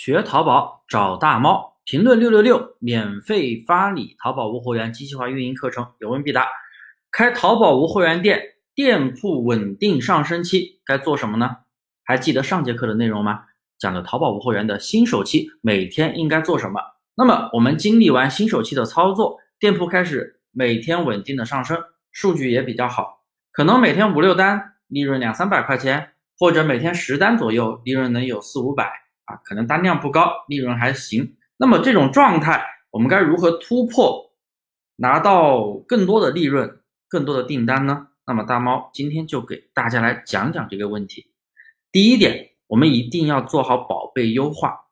学淘宝找大猫，评论六六六，免费发你淘宝无货源机器化运营课程，有问必答。开淘宝无货源店，店铺稳定上升期该做什么呢？还记得上节课的内容吗？讲的淘宝无货源的新手期每天应该做什么？那么我们经历完新手期的操作，店铺开始每天稳定的上升，数据也比较好，可能每天五六单，利润两三百块钱，或者每天十单左右，利润能有四五百。啊，可能单量不高，利润还行。那么这种状态，我们该如何突破，拿到更多的利润、更多的订单呢？那么大猫今天就给大家来讲讲这个问题。第一点，我们一定要做好宝贝优化。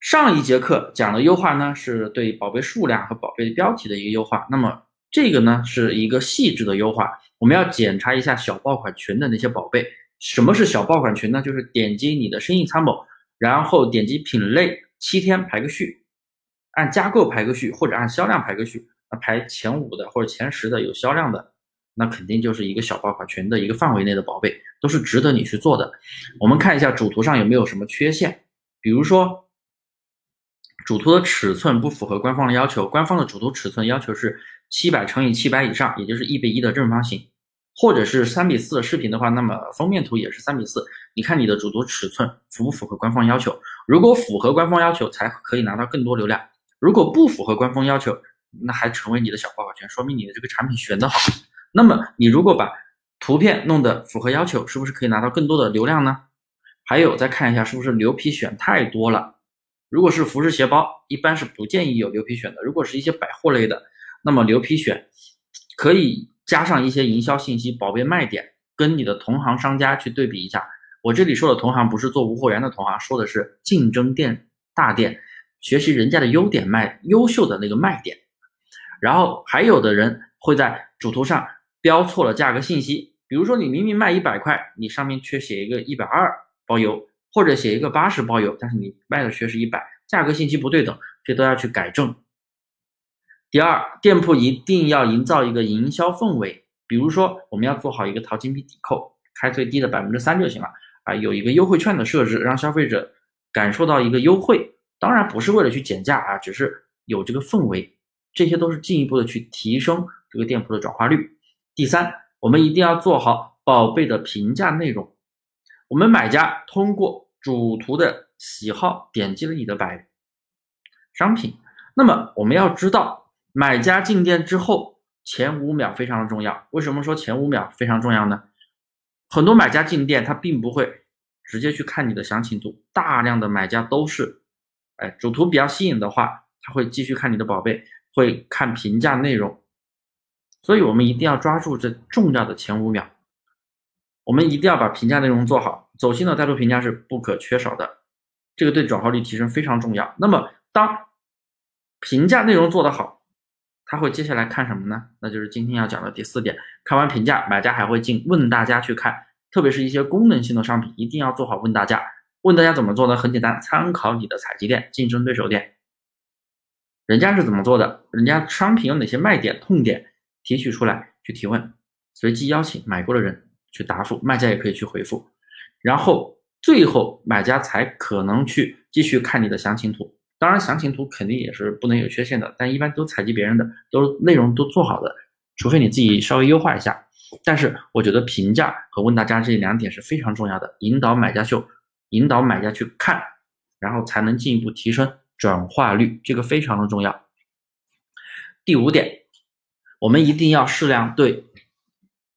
上一节课讲的优化呢，是对宝贝数量和宝贝标题的一个优化。那么这个呢，是一个细致的优化。我们要检查一下小爆款群的那些宝贝。什么是小爆款群呢？就是点击你的生意参谋。然后点击品类，七天排个序，按加购排个序，或者按销量排个序。那排前五的或者前十的有销量的，那肯定就是一个小爆款群的一个范围内的宝贝，都是值得你去做的。我们看一下主图上有没有什么缺陷，比如说主图的尺寸不符合官方的要求，官方的主图尺寸要求是七百乘以七百以上，也就是一比一的正方形。或者是三比四的视频的话，那么封面图也是三比四。你看你的主图尺寸符不符合官方要求？如果符合官方要求，才可以拿到更多流量；如果不符合官方要求，那还成为你的小爆款群，说明你的这个产品选得好。那么你如果把图片弄得符合要求，是不是可以拿到更多的流量呢？还有再看一下是不是牛皮选太多了。如果是服饰鞋包，一般是不建议有牛皮选的。如果是一些百货类的，那么牛皮选可以。加上一些营销信息、宝贝卖点，跟你的同行商家去对比一下。我这里说的同行不是做无货源的同行，说的是竞争店大店，学习人家的优点卖优秀的那个卖点。然后还有的人会在主图上标错了价格信息，比如说你明明卖一百块，你上面却写一个一百二包邮，或者写一个八十包邮，但是你卖的却是一百，价格信息不对等，这都要去改正。第二，店铺一定要营造一个营销氛围，比如说我们要做好一个淘金币抵扣，开最低的百分之三就行了啊，有一个优惠券的设置，让消费者感受到一个优惠，当然不是为了去减价啊，只是有这个氛围，这些都是进一步的去提升这个店铺的转化率。第三，我们一定要做好宝贝的评价内容，我们买家通过主图的喜好点击了你的百商品，那么我们要知道。买家进店之后，前五秒非常的重要。为什么说前五秒非常重要呢？很多买家进店，他并不会直接去看你的详情图，大量的买家都是，哎，主图比较吸引的话，他会继续看你的宝贝，会看评价内容。所以我们一定要抓住这重要的前五秒，我们一定要把评价内容做好，走心的带图评价是不可缺少的，这个对转化率提升非常重要。那么当评价内容做得好，他会接下来看什么呢？那就是今天要讲的第四点。看完评价，买家还会进问大家去看，特别是一些功能性的商品，一定要做好问大家。问大家怎么做呢？很简单，参考你的采集店、竞争对手店，人家是怎么做的？人家商品有哪些卖点、痛点？提取出来去提问，随机邀请买过的人去答复，卖家也可以去回复，然后最后买家才可能去继续看你的详情图。当然，详情图肯定也是不能有缺陷的，但一般都采集别人的，都内容都做好的，除非你自己稍微优化一下。但是我觉得评价和问大家这两点是非常重要的，引导买家秀，引导买家去看，然后才能进一步提升转化率，这个非常的重要。第五点，我们一定要适量对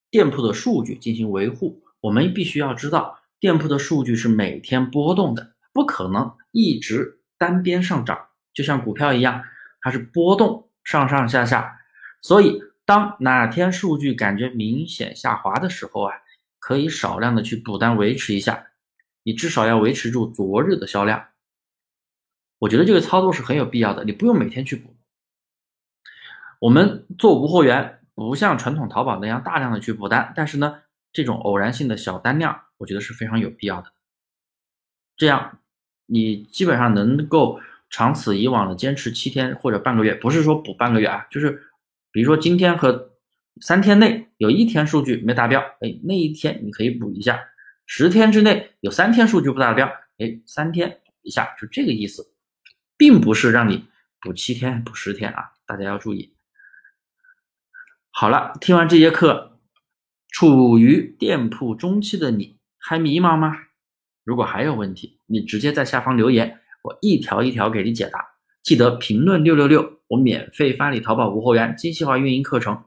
店铺的数据进行维护，我们必须要知道店铺的数据是每天波动的，不可能一直。单边上涨，就像股票一样，它是波动上上下下。所以，当哪天数据感觉明显下滑的时候啊，可以少量的去补单维持一下，你至少要维持住昨日的销量。我觉得这个操作是很有必要的，你不用每天去补。我们做无货源，不像传统淘宝那样大量的去补单，但是呢，这种偶然性的小单量，我觉得是非常有必要的。这样。你基本上能够长此以往的坚持七天或者半个月，不是说补半个月啊，就是比如说今天和三天内有一天数据没达标，哎，那一天你可以补一下；十天之内有三天数据不达标，哎，三天补一下，就这个意思，并不是让你补七天、补十天啊，大家要注意。好了，听完这节课，处于店铺中期的你还迷茫吗？如果还有问题，你直接在下方留言，我一条一条给你解答。记得评论六六六，我免费发你淘宝无货源精细化运营课程。